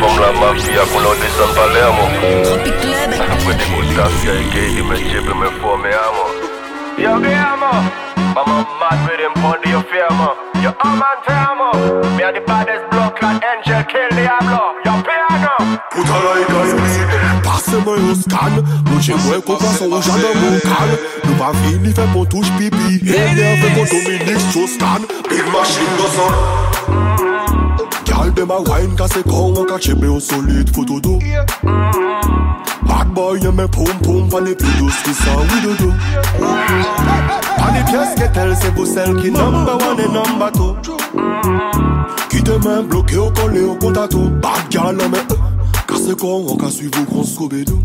comme la mafia qu'on Palermo me Yo me amo I'm a mad with him the fame Yo I'm on Me are the baddest block like Angel Kill Diablo Yo piano Puta like I bleed Passe mwen yo skan Nou che mwen kon fason ou jadan moun kan Nou pa vini fe pon touche pipi E mwen fe kon Dominique Strauss-Kahn Big machine go son dem a wine ka se kon Wan ka chebe ou solide foto do Bad boy yon men poum poum Pan e pidos ki sa widodo Pan e piyes ke tel se pou sel ki number one e number two. Ki te men bloke ou kole ou kontato Bad girl an men Ka se kon wan ka suiv ou kon skobe do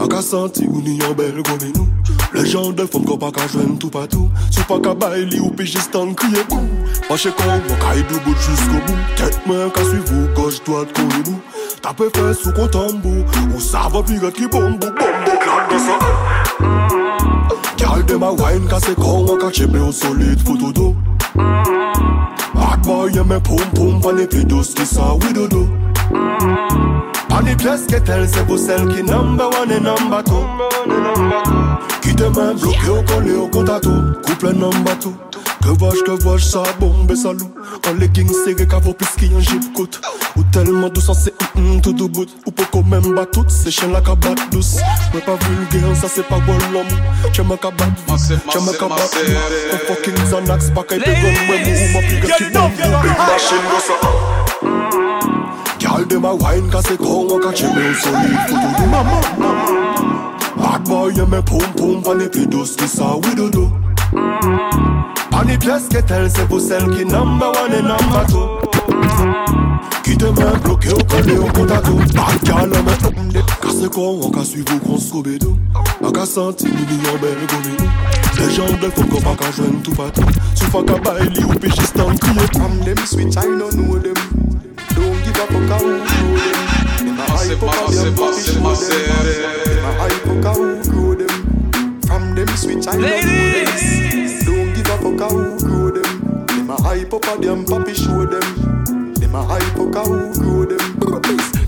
A ka santi ou ni yon bel gome nou Le jan de fom kon pa ka jwen tou patou Sou pa ka bay li ou pi jistan kriye kou Pache kon wakay do bout jusqu'o bou Tet men ka suivou goj doat koribou Tape fè sou kon tambou Ou sa va piret ki bombou Bombou klak de sa mm-hmm. Gyal de ma wine kase kon Ou ka cheble ou solide fotodo Hot mm-hmm. boy yeme poum poum Vane pi dos ki sa widodo Pan e piyes ke tel se pou sel ki number one e number two. Ki te men bloke ou kole ou kontato Couple number two. Que vache, que vache, ça bombe et salou En legging serré, cavo piski en jeep coûte Ou tellement douce, c'est hum tout au bout. Ou pour qu'on même bat toutes ces chiens la cabane douce. Mais pas vulgaire, ça c'est pas bon l'homme Tu m'as cabane, tu m'as cabane. Un fucking Xanax, pas qu'à te gonne Ouais, mou, ma pique qui bombe Big machine, go ça Y'all dem a wine cause they come walk a chimney So leave for to mama Hot boy you me pum pum pan you do This a we do do. Pan the place que tell se pou sel ki number one and number two. Ki te men bloke ou kone ou konta tou Bad y'all a me Kase come wak a suiv ou kon skobe do A ka santi milyon ben gome do De jan de fok kon pa ka jwen tou pati Sou fa ka bay li ou pechis tan kriye Am dem switch I don't know them. Don't give a fuck how who grow them. Them a hype up a them papi show them. Them a hype up a who grow them. From them switch, I don't know them. Don't give a fuck how who grow them. Them a hype up a them papi show them. Them a hype up a who grow them.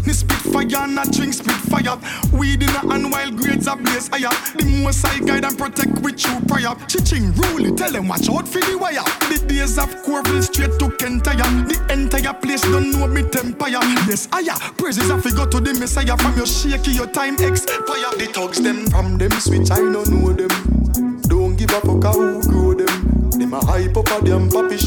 Ni spit fire and a drink spit fire. Weed in a hand while grades are blaze higher. The most I guide and protect with you prior. Chiching rule, tell them watch out for the wire. The days of Corville straight to Kentire. The entire place don't know me empire. Yes, higher. Praises to go to the Messiah from your shaky, your time expire. The thugs them from them switch, I don't know them. Don't give a fuck how grow them. Them a hype up a them papi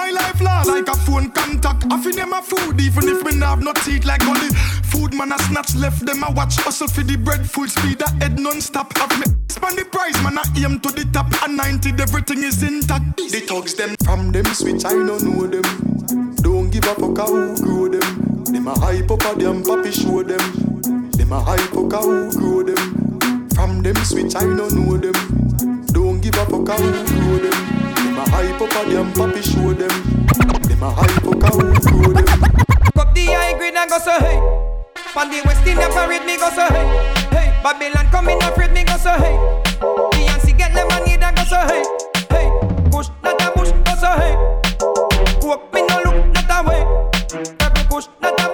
boy life law like a phone contact I fi them a food even if me have no teeth like only food man a snatch left them a watch hustle for the bread full speed a head non-stop have me span the price man I aim to the top and 90 everything is intact The thugs them from them switch, I don't know them. Don't give a fuck how grow them. Them a hype up a them papi show them. Them a hype up who grow them. From them switch, I don't know them. Don't give a fuck how grow them. Them a hype up a them papi show them. Them a hype up a who grow them. Up the high grade and go so hey. From the West Indian parade me go so hey. Hey, Babylon come in afraid me go so hey. Beyonce get lemonade and go so hey. Hey, push not a bush go so hey. Coke me no look not a way. Every push not a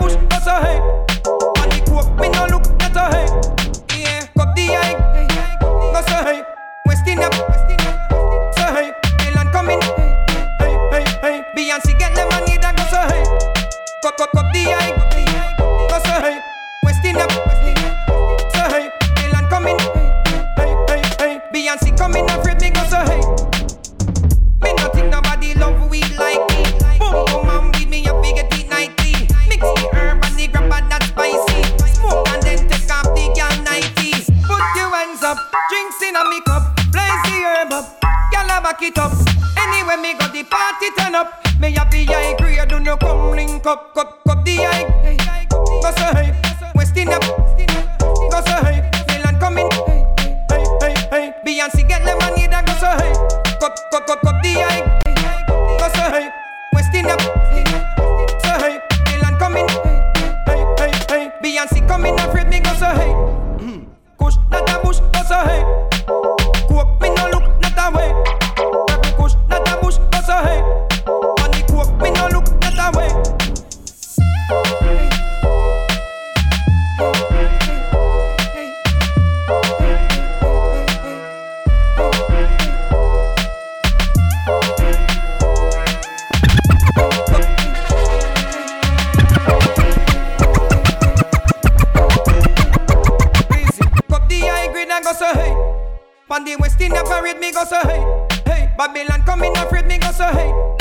Babylon coming afraid me go so hey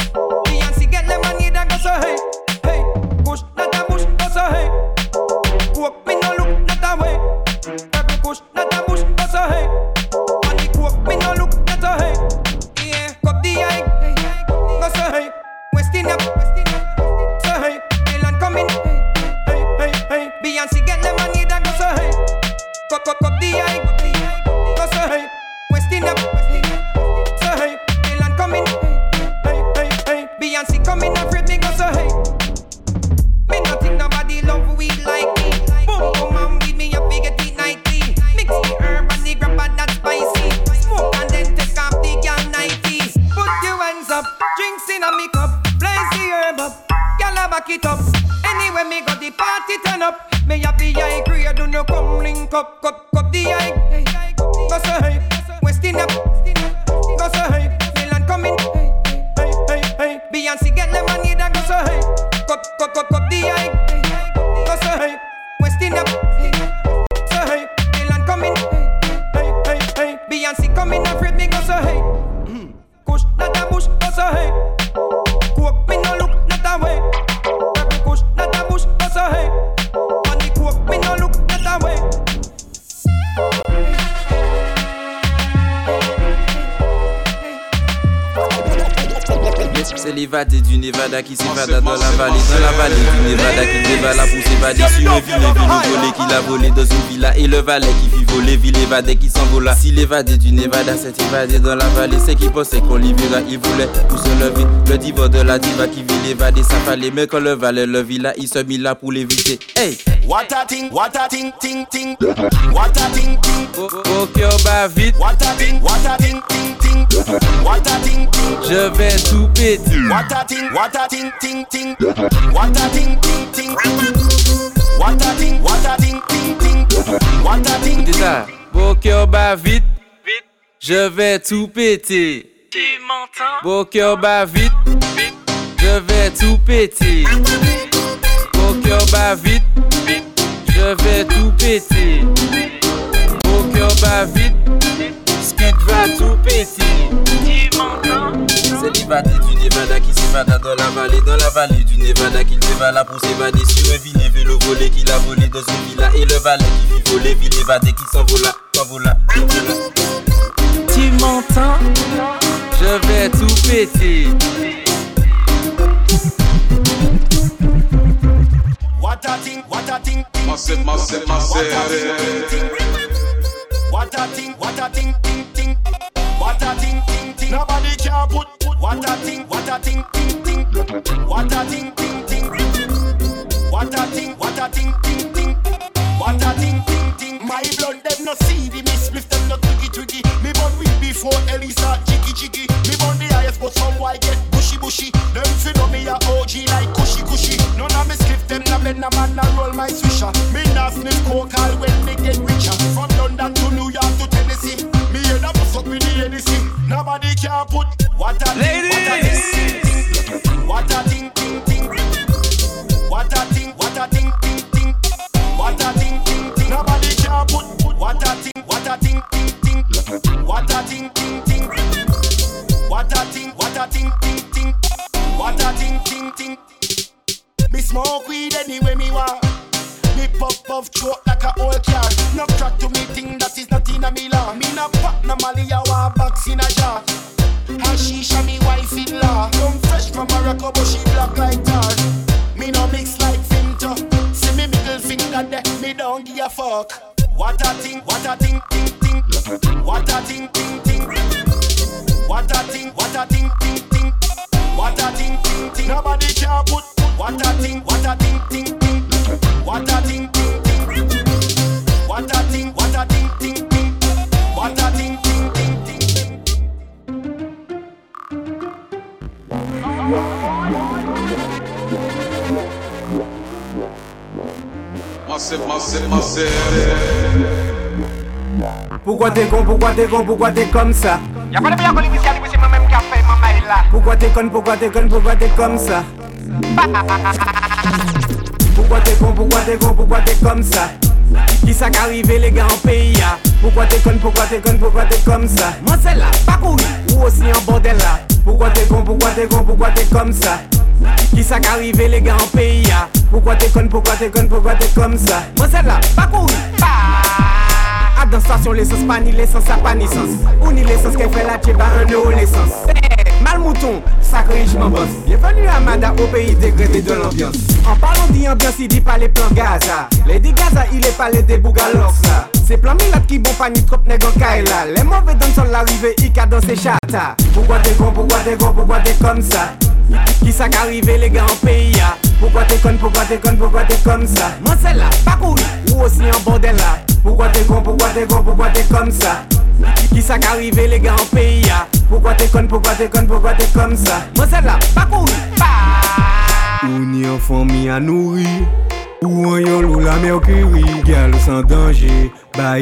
Back it up. Anyway me got the party turn up. Me have the high grade, do no come link up, cut cut the high. Go so hey, West Indian, go so hey, Milan coming. Hey hey hey, Beyonce get lemonade and go so hey, cut cut cut cut the high. Go so hey, West Indian, so hey, Milan coming. Hey hey hey, Beyonce coming, afraid me go so hey. Hmm. Kush not a bush, go so hey. C'est l'évadé du Nevada qui s'évada dans la vallée, dans la vallée du Nevada qui dévala pour s'évader sur un vilain ville volé qu'il a volé dans une villa et le valet qui fit voler, ville évadé qui s'envola. Si l'évadé du Nevada s'est évadé dans la vallée, c'est qu'il pensait qu'on libéra, il voulait pour se lever. Le diva de la diva qui vit l'évadé, ça fallait, mais quand le valet le villa, il se mit là pour l'éviter. Hey! What a ting, what a ting, ting, ting. What a ting, ting. Au cœur bat vite, What a ting, what a ting, ting, ting. What a ting, ting. je vais tout péter. What a ting, what a ting, ting, ting. What a ting, ting, ting. What a ting, what a ting, ting, ting. What a ting, Écoutez ça. Au cœur bat vite, je vais tout péter. Au cœur bat vite, je vais tout péter. Au cœur bat vite, je vais tout péter. Au cœur bat vite, Skid va tout péter. Du Nevada qui s'évada dans la vallée, dans la vallée du Nevada qu'il dévala pour s'évader sur un vilain vélo volé qu'il a volé dans une villa et le valet qui fit voler, ville évadé qui s'envola, s'envola, s'envola. Tu m'entends Je vais tout péter. What a ting, what a ting, ting, Massive, ting. massive, What a massive. ting, ting, ting. What a ting, what a ting, ting, ting. What a ting, ting, ting. Nobody can put. put. What a ting, what a ting, ting, ting. What a ting, ting, ting. What a ting, what a ting, ting, ting. What a ting, ting, ting. My blood them no see the me spliff them no twiggy twiggy. Me born weak before Ellie start jiggy jiggy. Me born the highest but some white get bushy bushy. Them fi know me a OG like cushy cushy. None of me spliff them na blend a man na roll my swisher. Me na sniff coke all when me get richer. From Nobody can put what a ting, what a fuck. What a thing, what a thing, thing, thing. What a thing, thing, thing. What a thing, what a thing, thing, thing. What a thing, thing, thing. Nobody can put. What a thing, what a thing, thing, thing. What a thing, thing, thing. What a thing, what a thing, thing, thing. What a thing, thing, thing, thing. Pourquoi t'es con, pourquoi t'es con, pourquoi t'es comme ça Y'a pas de c'est moi-même qui a fait ma mail là. Pourquoi t'es con, pourquoi t'es con, pourquoi t'es comme ça Pourquoi t'es con, pourquoi t'es con, pourquoi t'es comme ça Qui ça qu'arrivé les gars en pays Pourquoi t'es con, pourquoi t'es con, pourquoi t'es comme ça Moi c'est là, pas courir, ou aussi en bordel là Pourquoi t'es con, pourquoi t'es con, pourquoi t'es comme ça Qui ça qu'arrivé les gars en pays ya Pourquoi t'es con, pourquoi t'es con, pourquoi t'es comme ça? Moi c'est là, pas courir, à dans station l'essence, pas ni l'essence, ça pas ni sens. Ou ni l'essence qu'elle fait la tchèba, un euro l'essence Eh, Mal mouton, sacré je m'en bosse Bienvenue à Mada au pays dégradé de l'ambiance. En parlant d'ambiance, il dit pas les plans Gaza. Les dit Gaza, il est pas les débougalos là C'est plan milade qui bon pas ni trop nègre en Kaila. Les mauvais dans son l'arrivée, il dans ses chata. Pourquoi t'es con, pourquoi t'es con, pourquoi t'es comme Qui ça qu'arrivé les gars en pays ya Pourquoi t'es con, pourquoi t'es con, pourquoi t'es comme ça? Moi c'est là, pas courir, ou aussi en bordel là Pourquoi t'es con, pourquoi t'es con, pourquoi t'es comme ça? Qui ça qu'arrive les gars en pays ya Pourquoi t'es con, pourquoi t'es con, pourquoi t'es comme ça? Moi c'est là, pas couru, pas Ou ni à nourrir Ou en yon lou la danger, bah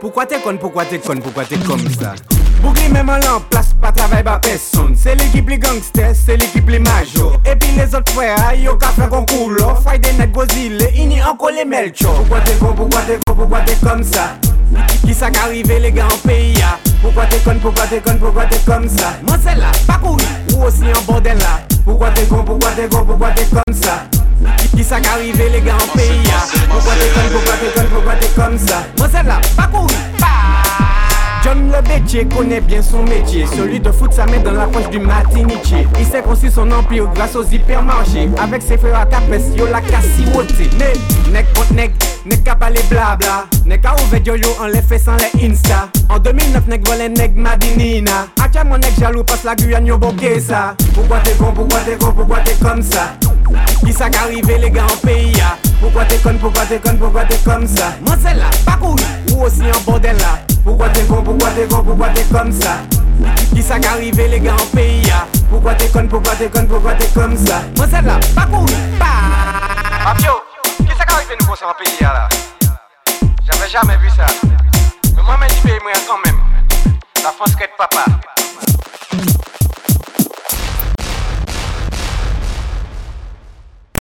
Pourquoi t'es con, pourquoi t'es con, pourquoi t'es comme ça? Bougli menman lan plas pa travay ba peson. Se l'ekip li gangster, se l'ekip li major. Epi le zot fwe a yo ka fran kon koulo Fway de net gozile, ini anko le melcho Poukwa te kon, poukwa te kon, poukwa te kom sa Ki sa ka rive le gen an peyi ya Poukwa te kon, poukwa te kon, poukwa te kom sa Man se la, pa kouri, ou osi an borden la Poukwa te kon, poukwa te kon, poukwa te kom sa Ki sa ka rive le gen an peyi ya Poukwa te kon, poukwa te kon, poukwa te kom sa Man se la, pa kouri, pa John Lebetier connaît bien son métier. Celui de foutre sa main dans la poche du matiniché. Il s'est construit son empire grâce aux hypermarchés. Avec ses frères à tapes, yo la cassiwoté. Mais, nec contre nec, nec qu'à parler blabla. Nec à ouvert yo yo en les fait sans les insta. En 2009, nec volé nec madinina. Mon nec jaloux passe la Guyane yo bokeh ça. Pourquoi t'es con, pourquoi t'es con, pourquoi t'es comme ça? Qui ça qu'arrive les gars en pays ya Pourquoi t'es con, pourquoi t'es con, pourquoi t'es comme ça? Moi c'est là, pas courir, ou aussi en bordel là Pourquoi t'es comme ça? Qui ça qu'arrive les gars en pays ya Pourquoi t'es con, pourquoi t'es con, pourquoi t'es comme ça? Moi c'est là, pas courir, pas Mafio, qui ça qu'arrive nous pour en pays là? J'avais jamais vu ça. Mais moi-même, je paye moi quand même. La France crête papa